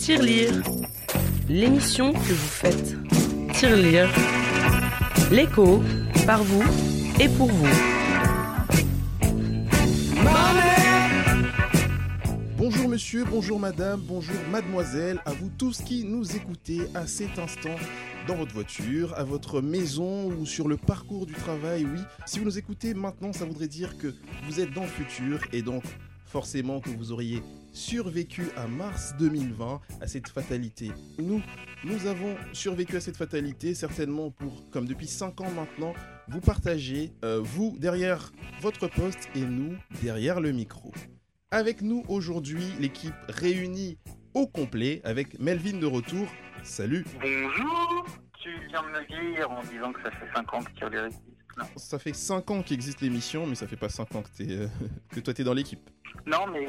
Tirelire, l'émission que vous faites. Tirelire, l'écho, par vous et pour vous. Bonjour monsieur, bonjour madame, bonjour mademoiselle, à vous tous qui nous écoutez à cet instant dans votre voiture, à votre maison ou sur le parcours du travail, oui. Si vous nous écoutez maintenant, ça voudrait dire que vous êtes dans le futur et donc forcément que vous auriez survécu à mars 2020, à cette fatalité. Nous, nous avons survécu à cette fatalité, certainement pour, comme depuis 5 ans maintenant, vous partagez, euh, vous derrière votre poste et nous derrière le micro. Avec nous aujourd'hui, l'équipe réunie au complet avec Melvin de retour. Salut Bonjour Tu viens de me dire en disant que ça fait 5 ans que tu Non. Ça fait 5 ans qu'existe l'émission, mais ça fait pas 5 ans que, es, euh, que toi t'es dans l'équipe. Non, mais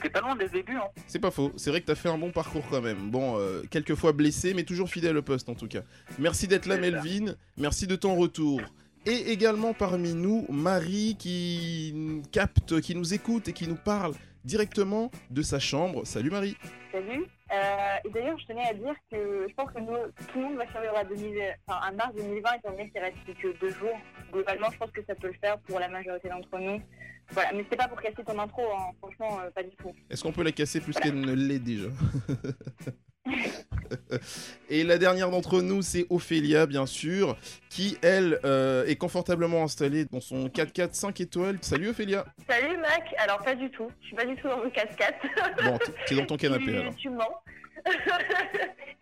été pas loin des débuts. Hein. C'est pas faux. C'est vrai que t'as fait un bon parcours quand même. Bon, euh, quelques fois blessé, mais toujours fidèle au poste en tout cas. Merci d'être là, Melvin. Merci de ton retour. Et également parmi nous, Marie qui capte, qui nous écoute et qui nous parle directement de sa chambre. Salut Marie. Salut. Euh, et d'ailleurs, je tenais à dire que je pense que nous, tout le monde va survivre à, 2000, enfin, à mars 2020, étant donné qu'il reste que deux jours. Globalement, je pense que ça peut le faire pour la majorité d'entre nous. Voilà, mais c'est pas pour casser ton intro, hein. franchement, euh, pas du tout. Est-ce qu'on peut la casser plus qu'elle ne l'est déjà? Et la dernière d'entre nous, c'est Ophélia, bien sûr, qui, elle, euh, est confortablement installée dans son 4x4 5 étoiles. Salut Ophélia Salut Mac Alors, pas du tout. Je suis pas du tout dans mon 4x4. Bon, t'es dans ton canapé alors. Tu mens.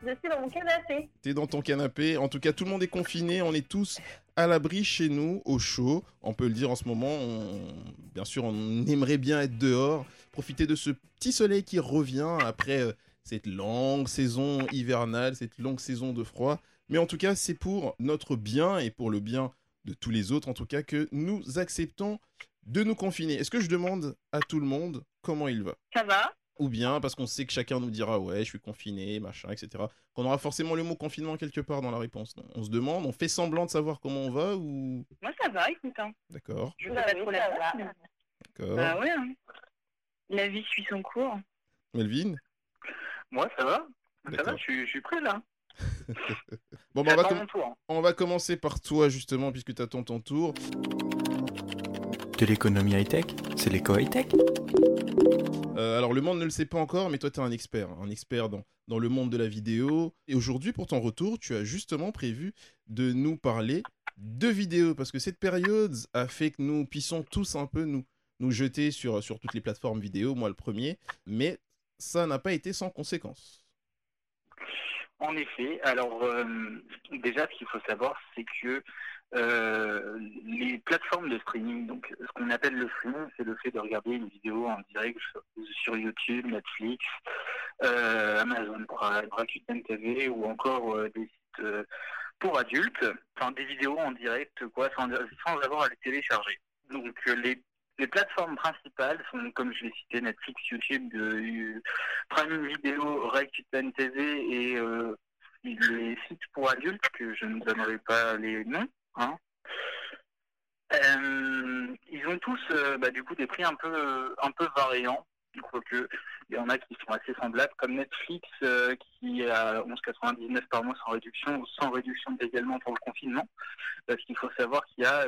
je suis dans mon canapé. T'es dans ton canapé. En tout cas, tout le monde est confiné. On est tous à l'abri chez nous, au chaud. On peut le dire en ce moment. Bien sûr, on aimerait bien être dehors, profiter de ce petit soleil qui revient après euh, cette longue saison hivernale, cette longue saison de froid. Mais en tout cas, c'est pour notre bien et pour le bien de tous les autres, en tout cas, que nous acceptons de nous confiner. Est-ce que je demande à tout le monde comment il va? Ça va. Ou bien parce qu'on sait que chacun nous dira ouais, je suis confiné, machin, etc. Qu'on aura forcément le mot confinement quelque part dans la réponse. On se demande, on fait semblant de savoir comment on va ou? Moi ça va, écoute. Hein. D'accord. Je pas trop la D'accord. Bah ouais. Hein. La vie suit son cours. Melvin? Moi, ça va. Ça va, je suis, prêt là. bon, bah, on, va commencer par toi justement, puisque tu attends ton tour. De l'économie high-tech C'est l'éco high-tech euh, alors le monde ne le sait pas encore, mais toi tu es un expert, un expert dans, dans le monde de la vidéo. Et aujourd'hui, pour ton retour, tu as justement prévu de nous parler de vidéos, parce que cette période a fait que nous puissions tous un peu nous, nous jeter sur, sur toutes les plateformes vidéo, moi le premier, mais ça n'a pas été sans conséquences. En effet, alors euh, déjà ce qu'il faut savoir, c'est que euh, les plateformes de streaming, donc ce qu'on appelle le streaming, c'est le fait de regarder une vidéo en direct sur, YouTube, Netflix, euh, Amazon Prime, Rakuten TV ou encore des sites pour adultes, enfin des vidéos en direct quoi, sans, sans avoir à les télécharger. Donc les les plateformes principales sont, comme je l'ai cité, Netflix, YouTube, de, Prime Video, Rakuten TV et euh, les sites pour adultes, que je ne donnerai pas les noms. Hein. Euh, ils ont tous euh, bah, du coup des prix un peu un peu variants. que il y en a qui sont assez semblables, comme Netflix qui est à 11,99 par mois sans réduction, sans réduction également pour le confinement. Parce qu'il faut savoir qu'il y a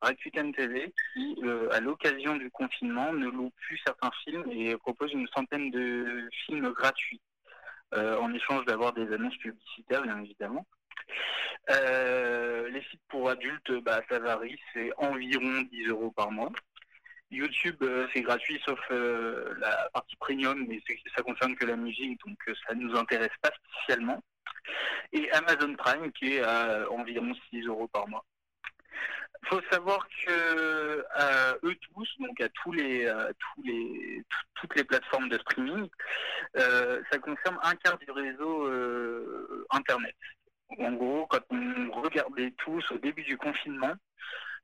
Rakuten TV qui, euh, à l'occasion du confinement, ne loue plus certains films et propose une centaine de films gratuits, euh, en échange d'avoir des annonces publicitaires, bien évidemment. Euh, les sites pour adultes, bah, ça varie, c'est environ 10 euros par mois. YouTube, c'est gratuit sauf la partie premium, mais ça concerne que la musique, donc ça ne nous intéresse pas spécialement. Et Amazon Prime, qui est à environ 6 euros par mois. Il faut savoir que à eux tous, donc à tous les, tous les, toutes les plateformes de streaming, euh, ça concerne un quart du réseau euh, Internet. En gros, quand on regardait tous au début du confinement,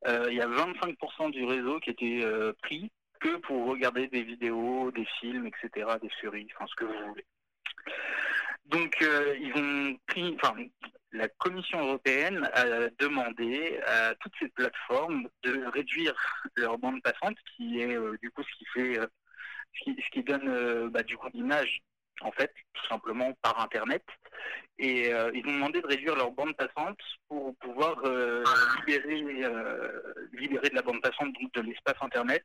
euh, il y a 25% du réseau qui était pris que pour regarder des vidéos, des films, etc., des séries, enfin ce que vous voulez. Donc ils ont pris, enfin la Commission européenne a demandé à toutes ces plateformes de réduire leur bande passante, qui est euh, du coup ce qui fait, euh, ce, qui, donne euh, bah, du l'image en fait, tout simplement par Internet. Et euh, ils ont demandé de réduire leur bande passante pour pouvoir euh, libérer, euh, libérer de la bande passante, donc de l'espace Internet,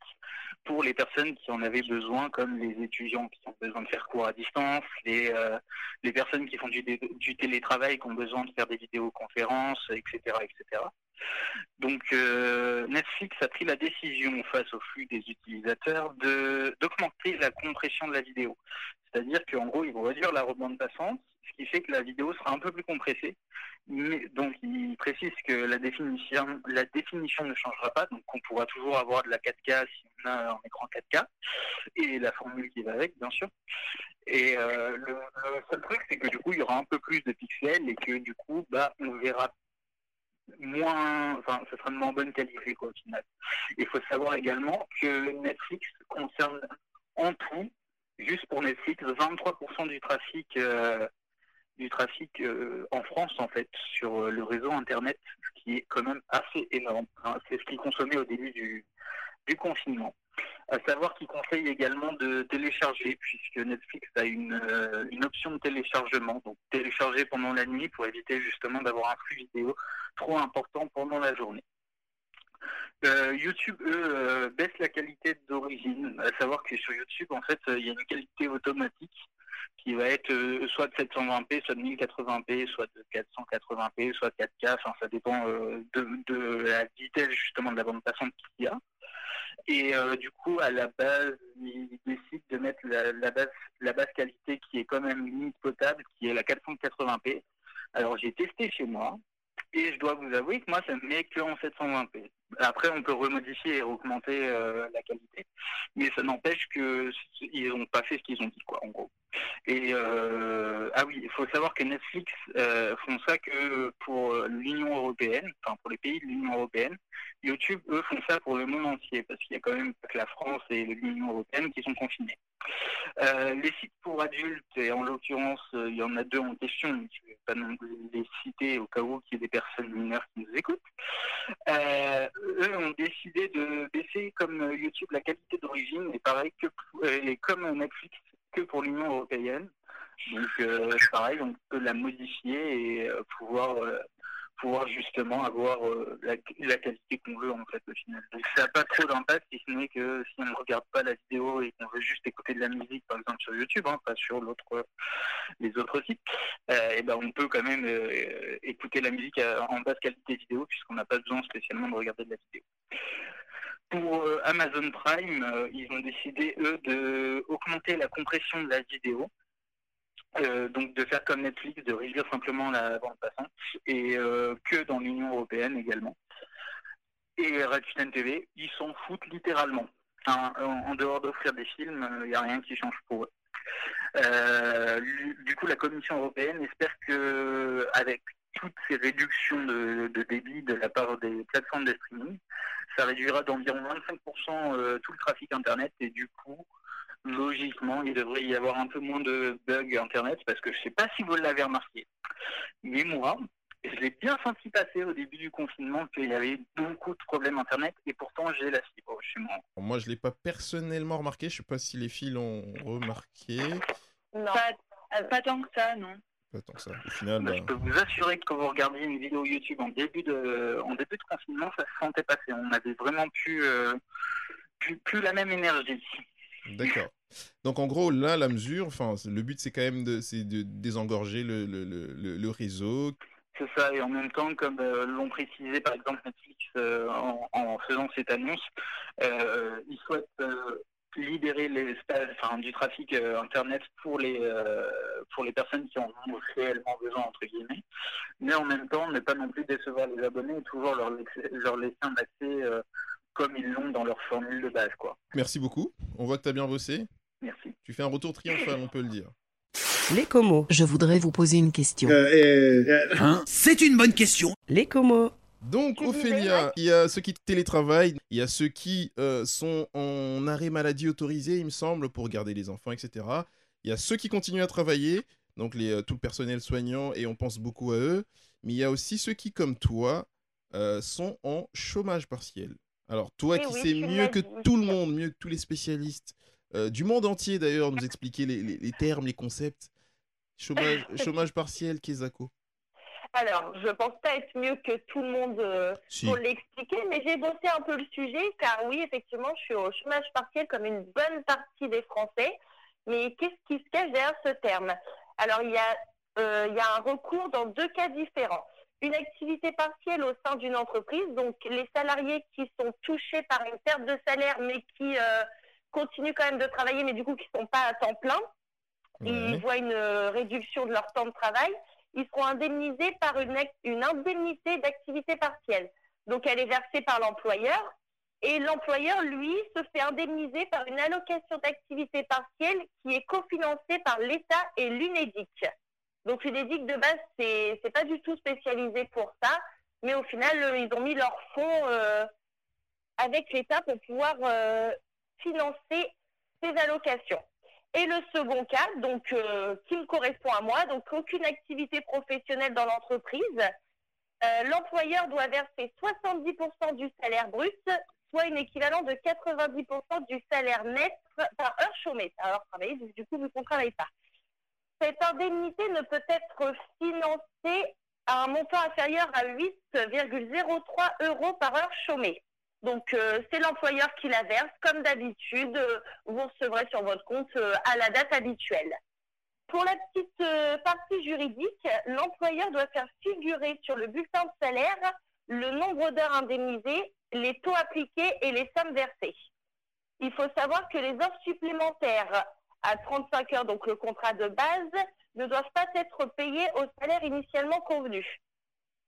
pour les personnes qui en avaient besoin, comme les étudiants qui ont besoin de faire cours à distance, les, les personnes qui font du, du télétravail, qui ont besoin de faire des vidéoconférences, etc. etc. Donc Netflix a pris la décision face au flux des utilisateurs d'augmenter la compression de la vidéo. C'est-à-dire qu'en gros, ils vont réduire la rebande passante, ce qui fait que la vidéo sera un peu plus compressée. Mais, donc, ils précisent que la définition, la définition ne changera pas, donc on pourra toujours avoir de la 4K si on a un écran 4K, et la formule qui va avec, bien sûr. Et euh, le, seul truc, c'est que du coup, il y aura un peu plus de pixels et que du coup, bah, on verra moins, enfin, ce sera de moins bonne qualité, quoi, au final. Il faut savoir également que Netflix concerne en tout juste pour Netflix, 23% du trafic, euh, euh, en France, en fait, sur euh, le réseau Internet, ce qui est quand même assez énorme. Hein. C'est ce qu'ils consommaient au début du, confinement. À savoir qu'ils conseillent également de télécharger, puisque Netflix a une option de téléchargement, donc télécharger pendant la nuit pour éviter justement d'avoir un flux vidéo trop important pendant la journée. Euh, YouTube, eux, euh, baisse la qualité d'origine. À savoir que sur YouTube, en fait, euh, il y a une qualité automatique qui va être soit de 720p, soit de 1080p, soit de 480p, soit de 4K. Enfin, ça dépend de, la vitesse justement de la bande passante qu'il y a. Et du coup, à la base, ils décident de mettre la, base, la base qualité qui est quand même limite potable, qui est la 480p. Alors, j'ai testé chez moi. Et je dois vous avouer que moi, ça me met que en 720p. Après, on peut remodifier et augmenter euh, la qualité, mais ça n'empêche qu'ils n'ont pas fait ce qu'ils ont dit, quoi, en gros. Et euh, ah oui, il faut savoir que Netflix euh, font ça que pour l'Union européenne, enfin pour les pays de l'Union européenne. YouTube, eux, font ça pour le monde entier, parce qu'il y a quand même que la France et l'Union européenne qui sont confinés. les sites pour adultes, et en l'occurrence, il y en a deux en question, je ne vais pas les citer au cas où il y ait des personnes mineures qui nous écoutent eux ont décidé de baisser comme YouTube la qualité d'origine et pareil que et comme Netflix que pour l'Union européenne. Donc euh, pareil, on peut la modifier et euh, pouvoir euh, pouvoir justement avoir euh, la, qualité qu'on veut en fait au final. Donc ça n'a pas trop d'impact si ce n'est que si on ne regarde pas la vidéo et qu'on veut juste écouter de la musique par exemple sur YouTube, hein, pas sur les autres sites, euh, et ben on peut quand même euh, écouter la musique en basse qualité vidéo puisqu'on n'a pas besoin spécialement de regarder de la vidéo. Pour Amazon Prime, ils ont décidé eux de augmenter la compression de la vidéo euh, donc de faire comme Netflix, de réduire simplement la bande passante, et euh, que dans l'Union européenne également. Et Rakuten TV, ils s'en foutent littéralement. en, dehors d'offrir des films, il n'y a rien qui change pour eux. Euh, du coup, la Commission européenne espère que, avec toutes ces réductions de, de, débit de la part des plateformes de streaming, ça réduira d'environ 25% tout le trafic Internet et du coup, logiquement, il devrait y avoir un peu moins de bugs Internet, parce que je ne sais pas si vous l'avez remarqué, mais moi, je l'ai bien senti passer au début du confinement qu'il y avait beaucoup de problèmes Internet, et pourtant j'ai la fibre chez moi. Moi, je ne l'ai pas personnellement remarqué, je ne sais pas si les filles l'ont remarqué. Non, pas, tant que ça, non. Pas tant que ça. Au final, bah, Je peux vous assurer que quand vous regardiez une vidéo YouTube en début de, en début de confinement, ça se sentait passer. On avait vraiment plus, euh, plus, plus la même énergie. D'accord. Donc en gros, là, la mesure, le but c'est quand même de, de désengorger le, le, le, réseau. C'est ça, et en même temps, comme euh, l'ont précisé par exemple Netflix euh, en, faisant cette annonce, euh, ils souhaitent libérer les, enfin, du trafic Internet pour les, pour les personnes qui en ont réellement besoin, entre guillemets, mais en même temps, ne pas non plus décevoir les abonnés et toujours leur laisser un accès comme ils l'ont dans leur formule de base. Quoi. Merci beaucoup. On voit que tu as bien bossé. Merci. Tu fais un retour triomphal, on peut le dire. Les comos. Je voudrais vous poser une question. Euh, euh, hein C'est une bonne question. Les comos. Donc, Ophélia, il y a ceux qui télétravaillent, il y a ceux qui euh, sont en arrêt maladie autorisé, il me semble, pour garder les enfants, etc. Il y a ceux qui continuent à travailler, donc les, tout le personnel soignant, et on pense beaucoup à eux. Mais il y a aussi ceux qui, comme toi, sont en chômage partiel. Alors, toi qui oui, sais mieux que tout le monde, mieux que tous les spécialistes, euh, du monde entier d'ailleurs nous expliquer les, les- les termes, les concepts. Chômage, chômage partiel, Kezako. Alors, je pense pas être mieux que tout le monde euh, Si. pour l'expliquer, mais j'ai bossé un peu le sujet, car oui, effectivement, je suis au chômage partiel comme une bonne partie des Français. Mais qu'est-ce qui se cache derrière ce terme? Alors, il y, a, euh, il y a un recours dans deux cas différents. Une activité partielle au sein d'une entreprise, donc les salariés qui sont touchés par une perte de salaire, mais qui euh, continuent quand même de travailler, mais du coup qui ne sont pas à temps plein, ils Ouais. voient une euh, réduction de leur temps de travail, ils seront indemnisés par une indemnité d'activité partielle. Donc elle est versée par l'employeur et l'employeur, lui, se fait indemniser par une allocation d'activité partielle qui est cofinancée par l'État et l'UNEDIC. Donc l'UNEDIC de base, c'est c'est pas du tout spécialisé pour ça, mais au final, euh, ils ont mis leurs fonds euh, avec l'État pour pouvoir euh, financer ces allocations. Et le second cas, donc qui me correspond à moi, donc aucune activité professionnelle dans l'entreprise, l'employeur doit verser 70% du salaire brut, soit une équivalent de 90% du salaire net par heure chômée, par heure travaillée, du coup qu'on ne travaille pas. Cette indemnité ne peut être financée à un montant inférieur à 8,03 euros par heure chômée. Donc, euh, c'est l'employeur qui la verse. Comme d'habitude, euh, vous recevrez sur votre compte euh, à la date habituelle. Pour la petite partie juridique, l'employeur doit faire figurer sur le bulletin de salaire le nombre d'heures indemnisées, les taux appliqués et les sommes versées. Il faut savoir que les heures supplémentaires à 35 heures, donc le contrat de base, ne doivent pas être payées au salaire initialement convenu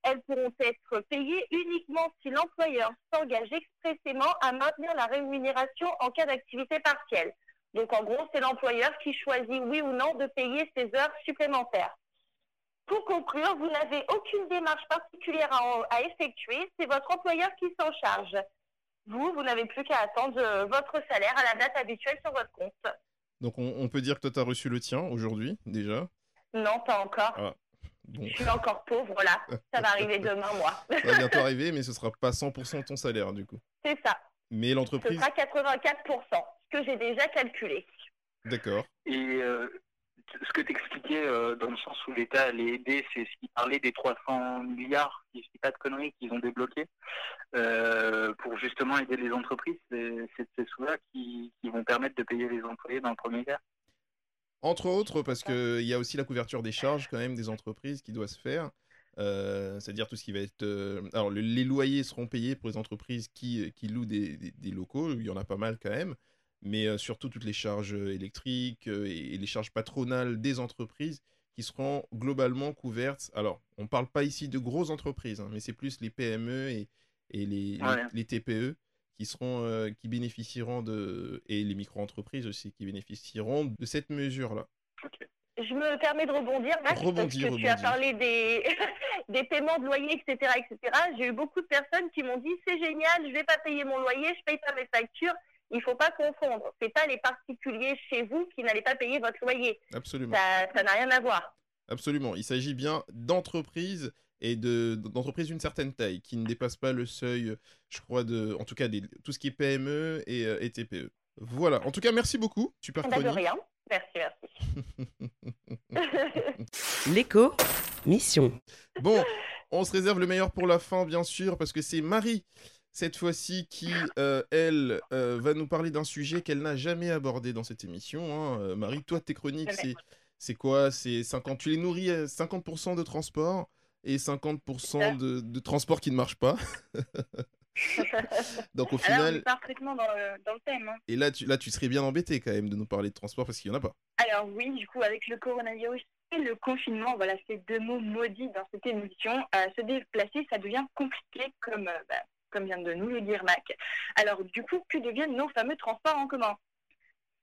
elles pourront être payées uniquement si l'employeur s'engage expressément à maintenir la rémunération en cas d'activité partielle. Donc en gros, c'est l'employeur qui choisit oui ou non de payer ces heures supplémentaires. Pour conclure, vous n'avez aucune démarche particulière à, à effectuer, c'est votre employeur qui s'en charge. Vous, vous n'avez plus qu'à attendre euh, votre salaire à la date habituelle sur votre compte. Donc on, on peut dire que toi, tu as reçu le tien aujourd'hui, déjà. Non, pas encore. Ah. Bon, Je suis encore pauvre, là. Ça va arriver demain, moi. ça va bientôt arriver, mais ce sera pas 100% ton salaire, du coup. C'est ça. Mais Ce l'entreprise, sera 84%, ce que j'ai déjà calculé. d'accord. Et euh, ce que tu expliquais dans le sens où l'État allait aider, c'est ce qui parlait des 300 milliards, si je dis pas de conneries, qu'ils ont débloqués euh, pour justement aider les entreprises. C'est ces sous-là qui, vont permettre de payer les employés dans le premier cas. Entre autres, parce qu'il y a aussi la couverture des charges quand même des entreprises qui doit se faire. Euh, C'est-à-dire tout ce qui va être... euh, Alors, le- les loyers seront payés pour les entreprises qui, louent des locaux. Il y en a pas mal quand même. Mais euh, surtout toutes les charges euh, électriques euh, et, les charges patronales des entreprises qui seront globalement couvertes. Alors, on ne parle pas ici de grosses entreprises, hein, mais c'est plus les PME et, et les, Ouais. les, les TPE qui seront euh, qui bénéficieront de et les micro-entreprises aussi qui bénéficieront de cette mesure-là. Je me permets de rebondir, Max, parce que tu as parlé des, des paiements de loyer, etc. etc. J'ai eu beaucoup de personnes qui m'ont dit c'est génial, je vais pas payer mon loyer, je paye pas mes factures. Il faut pas confondre. C'est pas les particuliers chez vous qui n'allez pas payer votre loyer. Absolument. Ça ça n'a rien à voir. Absolument. Il s'agit bien d'entreprises et de d'entreprises d'une certaine taille qui ne dépassent pas le seuil, je crois, de en tout cas des, tout ce qui est PME et, euh, et TPE. Voilà. En tout cas, merci beaucoup. Super Bah, de chronique. rien. Merci, merci. L'écho, mission. Bon, on se réserve le meilleur pour la fin, bien sûr, parce que c'est Marie, cette fois-ci, qui, euh, elle, euh, va nous parler d'un sujet qu'elle n'a jamais abordé dans cette émission. hein. Euh, Marie, toi, tes chroniques, c'est, c'est quoi? C'est 50... Tu les nourris à 50% de transport et 50% de, de transport qui ne marche pas? Donc au Alors, on final, est parfaitement dans le, dans le thème. hein. et là tu, là, tu serais bien embêté quand même de nous parler de transport parce qu'il n'y en a pas. Alors oui, du coup, avec le coronavirus et le confinement, voilà, ces deux mots maudits dans cette émission, se déplacer, ça devient compliqué, comme, bah, comme vient de nous le dire Mac. Alors du coup, que deviennent nos fameux transports en commun?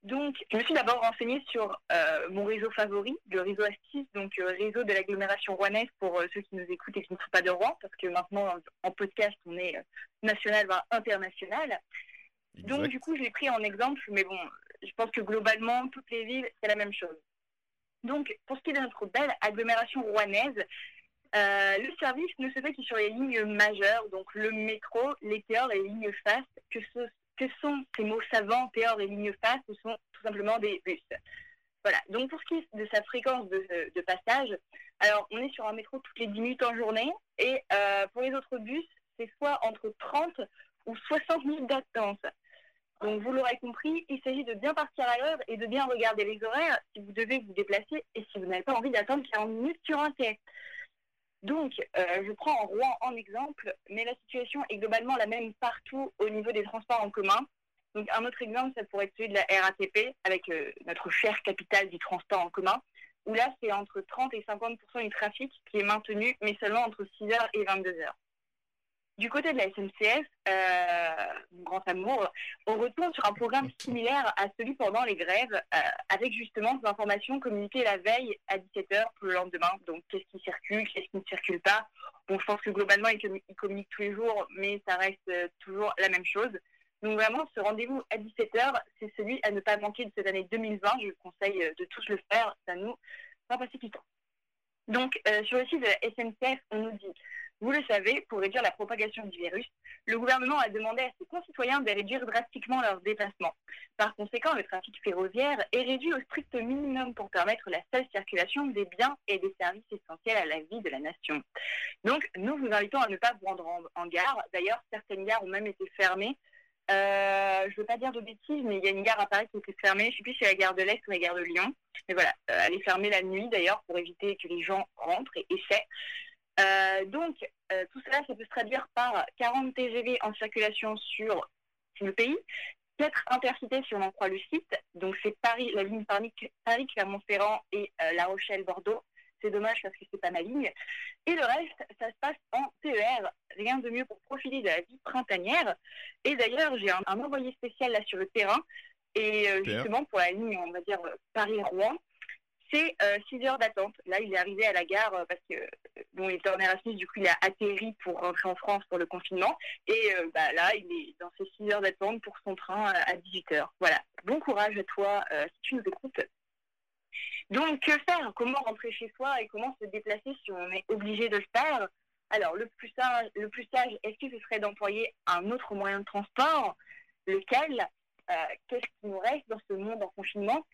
Donc, je me suis d'abord renseignée sur euh, mon réseau favori, le réseau Astis, donc euh, réseau de l'agglomération rouennaise pour euh, ceux qui nous écoutent et qui ne sont pas de Rouen, parce que maintenant, en, en podcast, on est national, voire international. Donc, du coup, je l'ai pris en exemple, mais bon, je pense que globalement, toutes les villes, c'est la même chose. Donc, pour ce qui est de notre belle agglomération rouennaise, euh, le service ne se fait que sur les lignes majeures, donc le métro, les TER et les lignes fast, que, sont ces mots savants, théor et ligne face Ce sont tout simplement des bus. Voilà, donc pour ce qui est de sa fréquence de, passage, alors on est sur un métro toutes les 10 minutes en journée, et euh, pour les autres bus, c'est soit entre 30 ou 60 minutes d'attente. Donc vous l'aurez compris, il s'agit de bien partir à l'heure et de bien regarder les horaires si vous devez vous déplacer et si vous n'avez pas envie d'attendre 40 minutes sur un quai. Donc, euh, je prends Rouen en exemple, mais la situation est globalement la même partout au niveau des transports en commun. Donc, un autre exemple, ça pourrait être celui de la RATP, avec euh, notre chère capitale du transport en commun, où là, c'est entre 30 et 50% du trafic qui est maintenu, mais seulement entre 6h et 22h. Du côté de la SNCF, euh, mon grand amour, on retourne sur un programme similaire à celui pendant les grèves, euh, avec justement des informations communiquées la veille à 17h pour le lendemain. Donc, qu'est-ce qui circule, qu'est-ce qui ne circule pas. Bon, je pense que globalement, ils, communiquent tous les jours, mais ça reste euh, toujours la même chose. Donc, vraiment, ce rendez-vous à 17h, c'est celui à ne pas manquer de cette année 2020. Je conseille de tous le faire. Ça nous va passer du temps. Donc, sur le site de la SNCF, on nous dit vous le savez, pour réduire la propagation du virus, le gouvernement a demandé à ses concitoyens de réduire drastiquement leurs déplacements. Par conséquent, le trafic ferroviaire est réduit au strict minimum pour permettre la seule circulation des biens et des services essentiels à la vie de la nation. Donc, nous vous invitons à ne pas vous rendre en, gare. D'ailleurs, certaines gares ont même été fermées. Euh, je ne veux pas dire de bêtises, mais il y a une gare à Paris qui été fermée. Je ne sais plus si c'est la gare de l'Est ou la gare de Lyon. Mais voilà, euh, elle est fermée la nuit d'ailleurs pour éviter que les gens rentrent et essaient. Euh, donc, euh, tout cela, ça peut se traduire par 40 TGV en circulation sur le pays, 4 intercités si on en croit le site. Donc, c'est Paris, la ligne Paris, Clermont-Ferrand et euh, La Rochelle-Bordeaux. C'est dommage parce que c'est pas ma ligne. Et le reste, ça se passe en TER. Rien de mieux pour profiter de la vie printanière. Et d'ailleurs, j'ai un, envoyé spécial là sur le terrain. Et justement, pour la ligne, on va dire Paris-Rouen, c'est 6 heures d'attente. Là, il est arrivé à la gare parce que bon, il était en Erasmus, du coup, il a atterri pour rentrer en France pour le confinement. Et euh, bah, là, il est dans ses 6 heures d'attente pour son train euh, à 18 heures. Voilà. Bon courage à toi euh, si tu nous écoutes. Donc, que faire? Comment rentrer chez soi et comment se déplacer si on est obligé de le faire? Alors, le plus sage, le plus sage est-ce que ce serait d'employer un autre moyen de transport Lequel Qu'est-ce qui nous reste dans ce monde en confinement?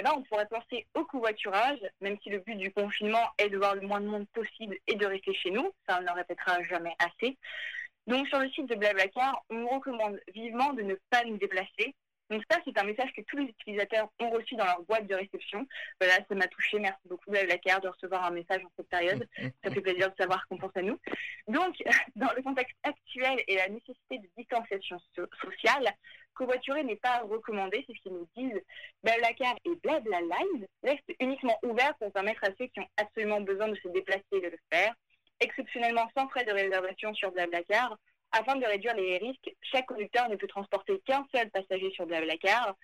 Eh ben, on pourrait penser au covoiturage, même si le but du confinement est de voir le moins de monde possible et de rester chez nous. Ça, on ne le répétera jamais assez. Donc, sur le site de Blablacar, on recommande vivement de ne pas nous déplacer. Donc ça, c'est un message que tous les utilisateurs ont reçu dans leur boîte de réception. Voilà, ça m'a touché. Merci beaucoup Blablacar de recevoir un message en cette période. Ça fait plaisir de savoir qu'on pense à nous. Donc, dans le contexte actuel et la nécessité de distanciation sociale, covoiturer n'est pas recommandé, c'est ce qu'ils nous disent. Blablacar et Blabla Live restent uniquement ouverts pour permettre à ceux qui ont absolument besoin de se déplacer de le faire, exceptionnellement sans frais de réservation sur Blablacar. Afin de réduire les risques, chaque conducteur ne peut transporter qu'un seul passager sur Blablacar.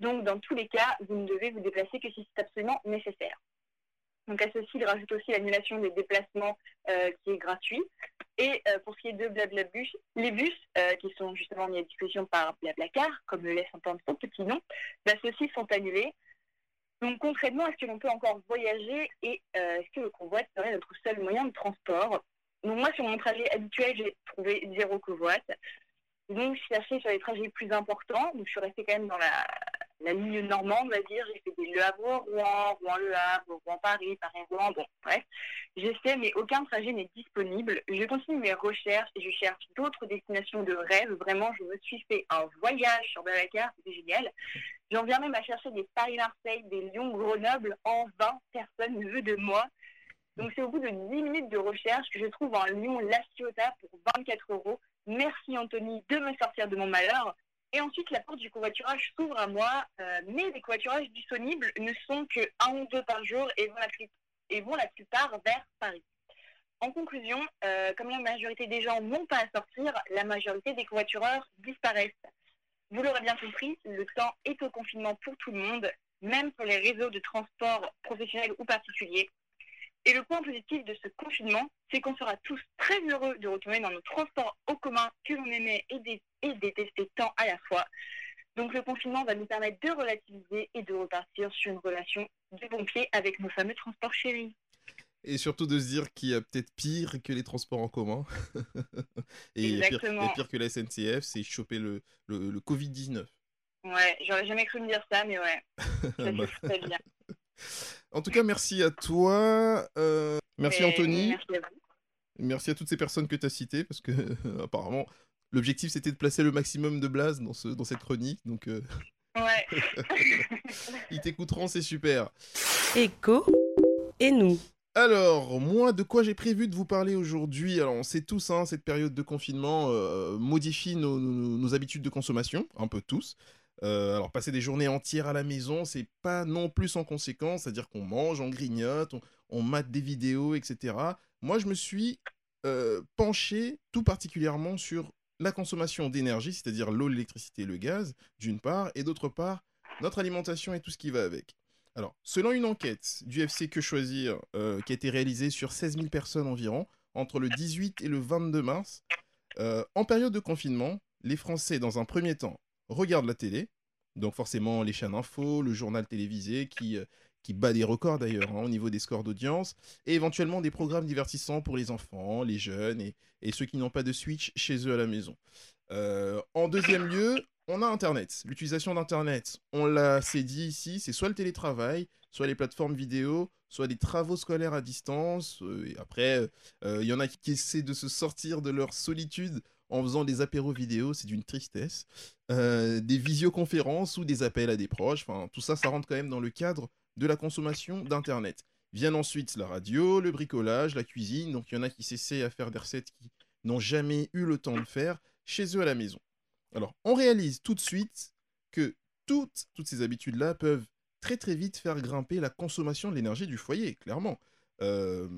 Donc, dans tous les cas, vous ne devez vous déplacer que si c'est absolument nécessaire. Donc, à ceci, il rajoute aussi l'annulation des déplacements euh, qui est gratuit. Et euh, pour ce qui est de Blablabus, les bus euh, qui sont justement mis à disposition par Blablacar, comme le laisse entendre son petit nom, bah, ceux-ci sont annulés. Donc concrètement, est-ce que l'on peut encore voyager et est-ce que le convoi serait notre seul moyen de transport? Donc moi, sur mon trajet habituel, j'ai trouvé zéro convoi. Donc je cherché sur les trajets plus importants. Donc je suis restée quand même dans la, ligne normande, on va dire. J'ai fait des Le Havre, Rouen, Rouen-Le Havre, Rouen-Paris, Paris-Rouen, bon, bref. Fait, mais aucun trajet n'est disponible. Je continue mes recherches et je cherche d'autres destinations de rêve. Vraiment, je me suis fait un voyage sur Blablacar, c'était génial. J'en viens même à chercher des Paris-Marseille, des Lyon-Grenoble. En 20 personne ne veut de moi. Donc c'est au bout de 10 minutes de recherche que je trouve un Lyon-La Ciotat pour 24 euros. Merci Anthony de me sortir de mon malheur. Et ensuite, la porte du covoiturage s'ouvre à moi, euh, mais les covoiturages disponibles ne sont que un ou deux par jour et vont la, et vont la plupart vers Paris. En conclusion, euh, comme la majorité des gens n'ont pas à sortir, la majorité des covoitureurs disparaissent. Vous l'aurez bien compris, le temps est au confinement pour tout le monde, même pour les réseaux de transport professionnels ou particuliers. Et le point positif de ce confinement, c'est qu'on sera tous très heureux de retourner dans nos transports au commun que l'on aimait et, et détestait tant à la fois. Donc le confinement va nous permettre de relativiser et de repartir sur une relation de bon pied avec nos fameux transports chéris. Et surtout de se dire qu'il y a peut-être pire que les transports en commun. et il y, a pire, pire, que la SNCF, c'est choper le, le, le Covid-19. Ouais, j'aurais jamais cru me dire ça, mais ouais. Ça bah. très bien. En tout cas, merci à toi. Euh, merci Anthony. Merci à vous. Merci à toutes ces personnes que tu as citées, parce que apparemment, l'objectif c'était de placer le maximum de blase dans, ce, dans cette chronique. Donc, euh, Ouais. Ils t'écouteront, c'est super. Écho et nous. Alors, moi, de quoi j'ai prévu de vous parler aujourd'hui? Alors, on sait tous, hein, cette période de confinement euh, modifie nos, habitudes de consommation, un peu tous. Euh, alors, passer des journées entières à la maison, c'est pas non plus sans conséquence, c'est-à-dire qu'on mange, on grignote, on, mate des vidéos, etc. Moi, je me suis euh, penché tout particulièrement sur la consommation d'énergie, c'est-à-dire l'eau, l'électricité, le gaz, d'une part, et d'autre part, notre alimentation et tout ce qui va avec. Alors, selon une enquête du FC Que Choisir, euh, qui a été réalisée sur 16 000 personnes environ, entre le 18 et le 22 mars, en période de confinement, les Français, dans un premier temps, regardent la télé, donc forcément les chaînes info, le journal télévisé qui, euh, qui bat des records d'ailleurs hein, au niveau des scores d'audience, et éventuellement des programmes divertissants pour les enfants, les jeunes et, ceux qui n'ont pas de Switch chez eux à la maison. Euh, en deuxième lieu, on a Internet. L'utilisation d'Internet, on l'a c'est dit ici, c'est soit le télétravail, soit les plateformes vidéo, soit des travaux scolaires à distance. Euh, et après, il y en a qui essaient de se sortir de leur solitude en faisant des apéros vidéo, c'est d'une tristesse. des visioconférences ou des appels à des proches, enfin tout ça, ça rentre quand même dans le cadre de la consommation d'Internet. Viennent ensuite la radio, le bricolage, la cuisine. Donc il y en a qui s'essaient à faire des recettes qui n'ont jamais eu le temps de faire chez eux à la maison. Alors on réalise tout de suite que toutes, toutes ces habitudes-là peuvent très très vite faire grimper la consommation de l'énergie du foyer, clairement. Euh,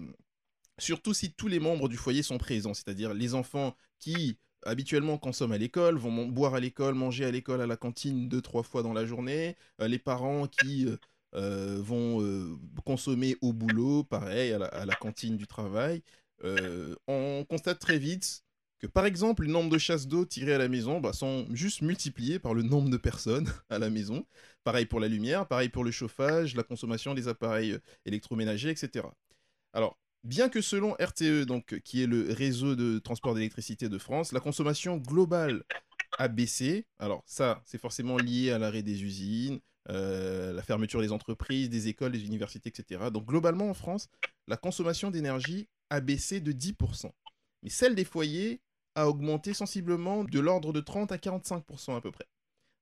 surtout si tous les membres du foyer sont présents, c'est-à-dire les enfants qui habituellement consomment à l'école, vont boire à l'école, manger à l'école, à la cantine deux, trois fois dans la journée, euh, les parents qui euh, euh, vont consommer au boulot, pareil, à la, cantine du travail. On constate très vite que, par exemple, le nombre de chasses d'eau tirées à la maison bah, sont juste multipliés par le nombre de personnes à la maison. Pareil pour la lumière, pareil pour le chauffage, la consommation des appareils électroménagers, etc. Alors, bien que selon RTE, donc, qui est le réseau de transport d'électricité de France, la consommation globale a baissé. Alors ça, c'est forcément lié à l'arrêt des usines, euh, la fermeture des entreprises, des écoles, des universités, etc. Donc globalement en France, la consommation d'énergie a baissé de 10%. Mais celle des foyers a augmenté sensiblement de l'ordre de 30 à 45% à peu près.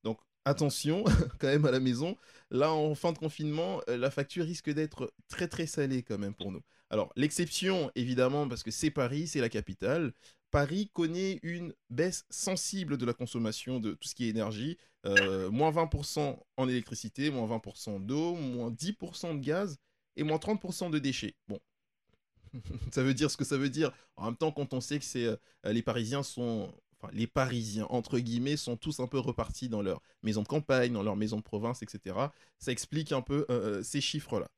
Donc attention quand même à la maison. Là en fin de confinement, euh, la facture risque d'être très très salée quand même pour nous. Alors l'exception évidemment parce que c'est Paris, c'est la capitale. Paris connaît une baisse sensible de la consommation de tout ce qui est énergie. Euh, moins 20% en électricité, moins 20% d'eau, moins 10% de gaz et moins 30% de déchets. Bon, ça veut dire ce que ça veut dire. En même temps, quand on sait que euh, les Parisiens sont, enfin les Parisiens entre guillemets sont tous un peu repartis dans leur maison de campagne, dans leur maison de province, etc. Ça explique un peu euh, ces chiffres-là.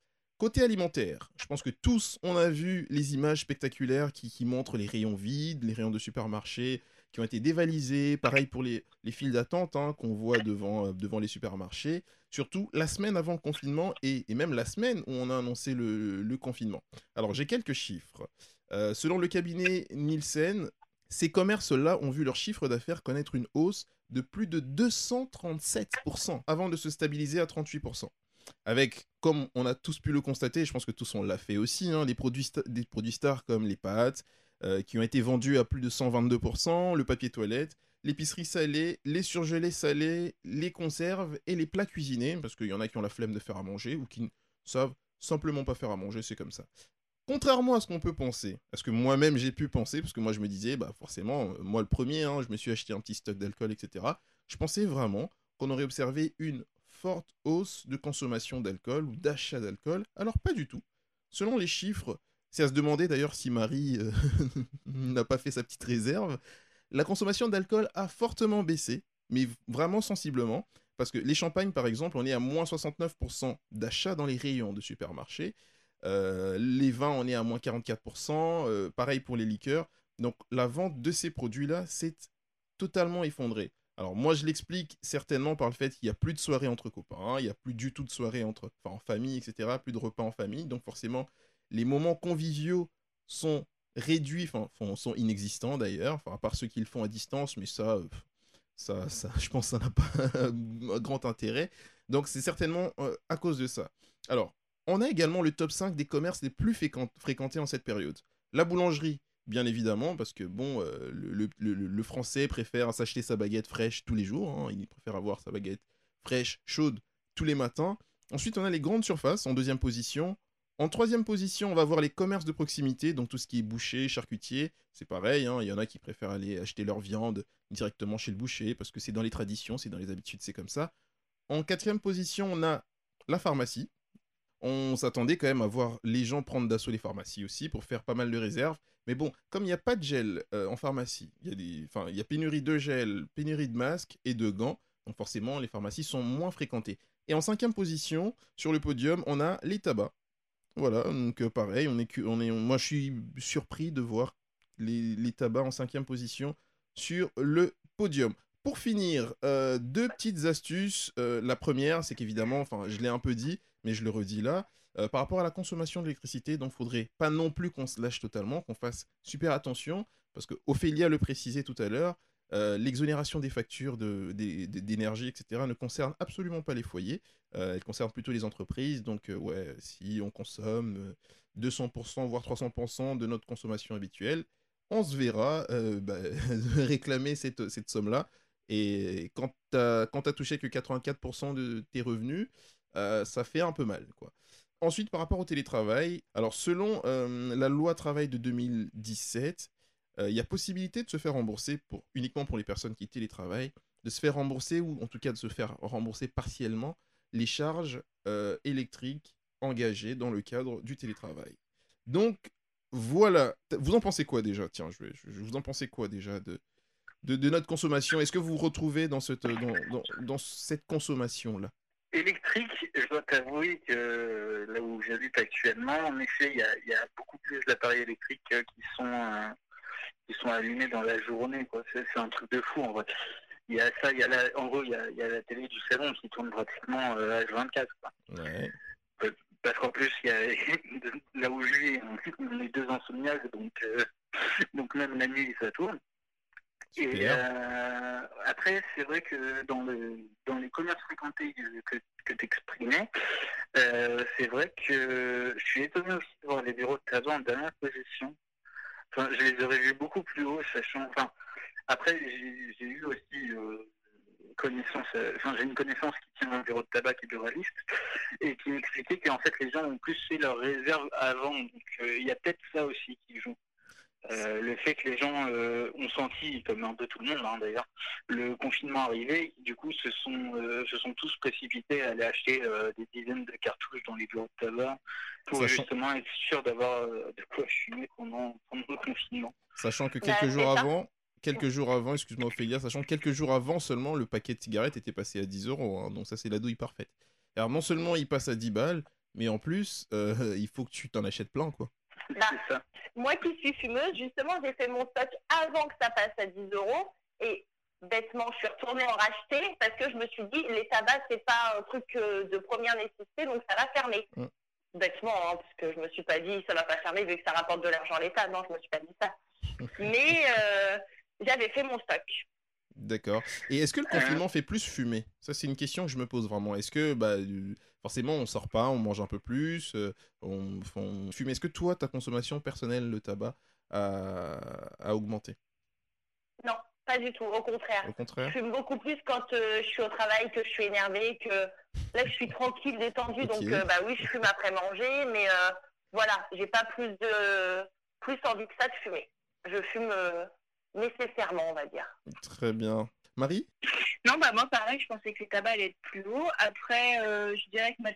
Côté alimentaire, je pense que tous on a vu les images spectaculaires qui, montrent les rayons vides, les rayons de supermarché qui ont été dévalisés. Pareil pour les, les files d'attente hein, qu'on voit devant, euh, devant les supermarchés. Surtout la semaine avant le confinement et, même la semaine où on a annoncé le, confinement. Alors j'ai quelques chiffres. Euh, selon le cabinet Nielsen, ces commerces-là ont vu leur chiffre d'affaires connaître une hausse de plus de 237% avant de se stabiliser à 38% avec, comme on a tous pu le constater, je pense que tous on l'a fait aussi, hein, les produits des produits stars comme les pâtes, euh, qui ont été vendus à plus de 122%, le papier toilette, l'épicerie salée, les surgelés salés, les conserves et les plats cuisinés, parce qu'il y en a qui ont la flemme de faire à manger ou qui ne savent simplement pas faire à manger, c'est comme ça. Contrairement à ce qu'on peut penser, à ce que moi-même j'ai pu penser, parce que moi je me disais, bah forcément, euh, moi le premier, hein, je me suis acheté un petit stock d'alcool, etc. Je pensais vraiment qu'on aurait observé une forte hausse de consommation d'alcool ou d'achat d'alcool. Alors pas du tout. Selon les chiffres, c'est à se demander d'ailleurs si Marie euh, n'a pas fait sa petite réserve, la consommation d'alcool a fortement baissé, mais vraiment sensiblement, parce que les champagnes par exemple, on est à moins 69% d'achat dans les rayons de supermarché. Euh, les vins, on est à moins 44%, euh, pareil pour les liqueurs. Donc la vente de ces produits-là s'est totalement effondrée. Alors moi je l'explique certainement par le fait qu'il n'y a plus de soirées entre copains, il n'y a plus du tout de soirées entre, en famille, etc., plus de repas en famille, donc forcément les moments conviviaux sont réduits, enfin, sont inexistants d'ailleurs, à part ceux qui le font à distance, mais ça, euh, ça, je pense que ça n'a pas grand intérêt. Donc c'est certainement euh, à cause de ça. Alors, on a également le top 5 des commerces les plus fréquentés en cette période. La boulangerie, bien évidemment, parce que bon, euh, le, français préfère s'acheter sa baguette fraîche tous les jours, hein. il préfère avoir sa baguette fraîche, chaude, tous les matins. Ensuite, on a les grandes surfaces en deuxième position. En troisième position, on va voir les commerces de proximité, donc tout ce qui est boucher, charcutier. C'est pareil, hein. il y en a qui préfèrent aller acheter leur viande directement chez le boucher parce que c'est dans les traditions, c'est dans les habitudes, c'est comme ça. En quatrième position, on a la pharmacie. On s'attendait quand même à voir les gens prendre d'assaut les pharmacies aussi pour faire pas mal de réserves. Mais bon, comme il n'y a pas de gel euh, en pharmacie, il y, a des, a pénurie de gel, pénurie de masques et de gants. Donc forcément, les pharmacies sont moins fréquentées. Et en cinquième position, sur le podium, on a les tabacs. Voilà, donc euh, pareil, on est, on est, moi je suis surpris de voir les, tabacs en cinquième position sur le podium. Pour finir, euh, deux petites astuces. La première, c'est qu'évidemment, enfin, je l'ai un peu dit, mais je le redis là, euh, par rapport à la consommation d'électricité, donc faudrait pas non plus qu'on se lâche totalement, qu'on fasse super attention, parce que Ophélia le précisait tout à l'heure, l'exonération des factures d'énergie, etc., ne concerne absolument pas les foyers, elle concerne plutôt les entreprises. Donc, ouais, si on consomme 200%, voire 300% de notre consommation habituelle, on se verra bah, réclamer cette, cette somme-là. Et quand tu as touché que 84% de tes revenus, euh, ça fait un peu mal. Ensuite, par rapport au télétravail, alors selon euh, la loi travail de 2017, euh, il y a possibilité de se faire rembourser, pour, uniquement pour les personnes qui télétravaillent, de se faire rembourser, ou en tout cas de se faire rembourser partiellement, les charges électriques engagées dans le cadre du télétravail. Donc, voilà. Vous en pensez quoi déjà? Tiens, je, vais, vous en pensez quoi déjà de, notre consommation? Est-ce que vous vous retrouvez dans cette, dans, cette consommation-là? Électrique, je dois t'avouer que là où j'habite actuellement, en effet, il y a, beaucoup plus d'appareils électriques euh, qui sont, euh, qui sont allumés dans la journée. C'est, un truc de fou en vrai. Il y a ça, il y a la, en gros, il y a, il y a la télé du salon qui tourne pratiquement euh, H24. Ouais. Parce qu'en plus, y a, là où je vis, on est deux insomniaques, donc, donc même la nuit, ça tourne. Et euh, après, c'est vrai que dans, le, dans les commerces fréquentés que, que tu exprimais, euh, c'est vrai que je suis étonné aussi de voir les bureaux de tabac en dernière position. Enfin, je les aurais vus beaucoup plus haut, sachant. Enfin, après, j'ai eu aussi euh, connaissance. Enfin, j'ai une connaissance qui tient un bureau de tabac qui est buraliste et qui m'expliquait qu'en fait, les gens ont plus fait leurs réserves avant. Donc, il y a peut-être ça aussi qui joue. Euh, le fait que les gens euh, ont senti, comme un peu tout le monde hein, d'ailleurs, le confinement arrivé, du coup se sont, euh, se sont tous précipités à aller acheter des dizaines de cartouches dans les bureaux de tabac pour justement être sûr d'avoir de quoi fumer pendant, pendant, le confinement. Sachant que quelques bah, jours avant, quelques jours avant, excuse-moi Ophélia, sachant que quelques jours avant seulement le paquet de cigarettes était passé à 10 euros, hein, donc ça c'est la douille parfaite. Alors non seulement il passe à 10 balles, mais en plus il faut que tu t'en achètes plein quoi. Bah, moi qui suis fumeuse, justement, j'ai fait mon stock avant que ça passe à 10 euros. Et bêtement, je suis retournée en racheter parce que je me suis dit, les tabacs, c'est pas un truc euh, de première nécessité, donc ça va fermer. Mm. Bêtement, hein, parce que je me suis pas dit, ça va pas fermer vu que ça rapporte de l'argent à l'État. Non, je me suis pas dit ça. Mais euh, j'avais fait mon stock. D'accord. Et est-ce que le confinement fait plus fumer? Ça, c'est une question que je me pose vraiment. Est-ce que, bah, forcément, on sort pas, on mange un peu plus, euh, on, fume. Est-ce que toi, ta consommation personnelle de tabac a, augmenté? Non, pas du tout. Au contraire. Au contraire? Je fume beaucoup plus quand euh, je suis au travail, que je suis énervée, que là, je suis tranquille, détendue. Donc, euh, bah oui, je fume après manger, mais voilà, j'ai pas plus de plus envie que ça de fumer. Je fume nécessairement, on va dire. Très bien. Marie? Non, bah moi pareil, je pensais que le tabac allait être plus haut. Après, euh, je dirais que ma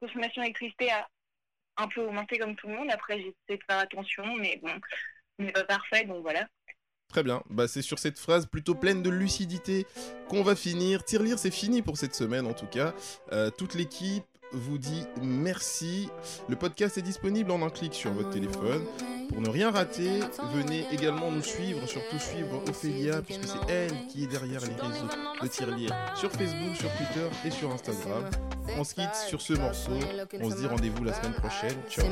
consommation d'électricité a un peu augmenté comme tout le monde. Après, j'ai essayé de faire attention, mais bon, n'est pas parfait, donc voilà. Très bien, bah, c'est sur cette phrase plutôt pleine de lucidité qu'on va finir. Tirelire, c'est fini pour cette semaine en tout cas. Euh, toute l'équipe vous dit merci. Le podcast est disponible en un clic sur votre téléphone. Pour ne rien rater, venez également nous suivre, surtout suivre Ophélia, puisque c'est elle qui est derrière les réseaux de Tirelire sur Facebook, sur Twitter et sur Instagram. On se quitte sur ce morceau. On se dit rendez-vous la semaine prochaine. Ciao.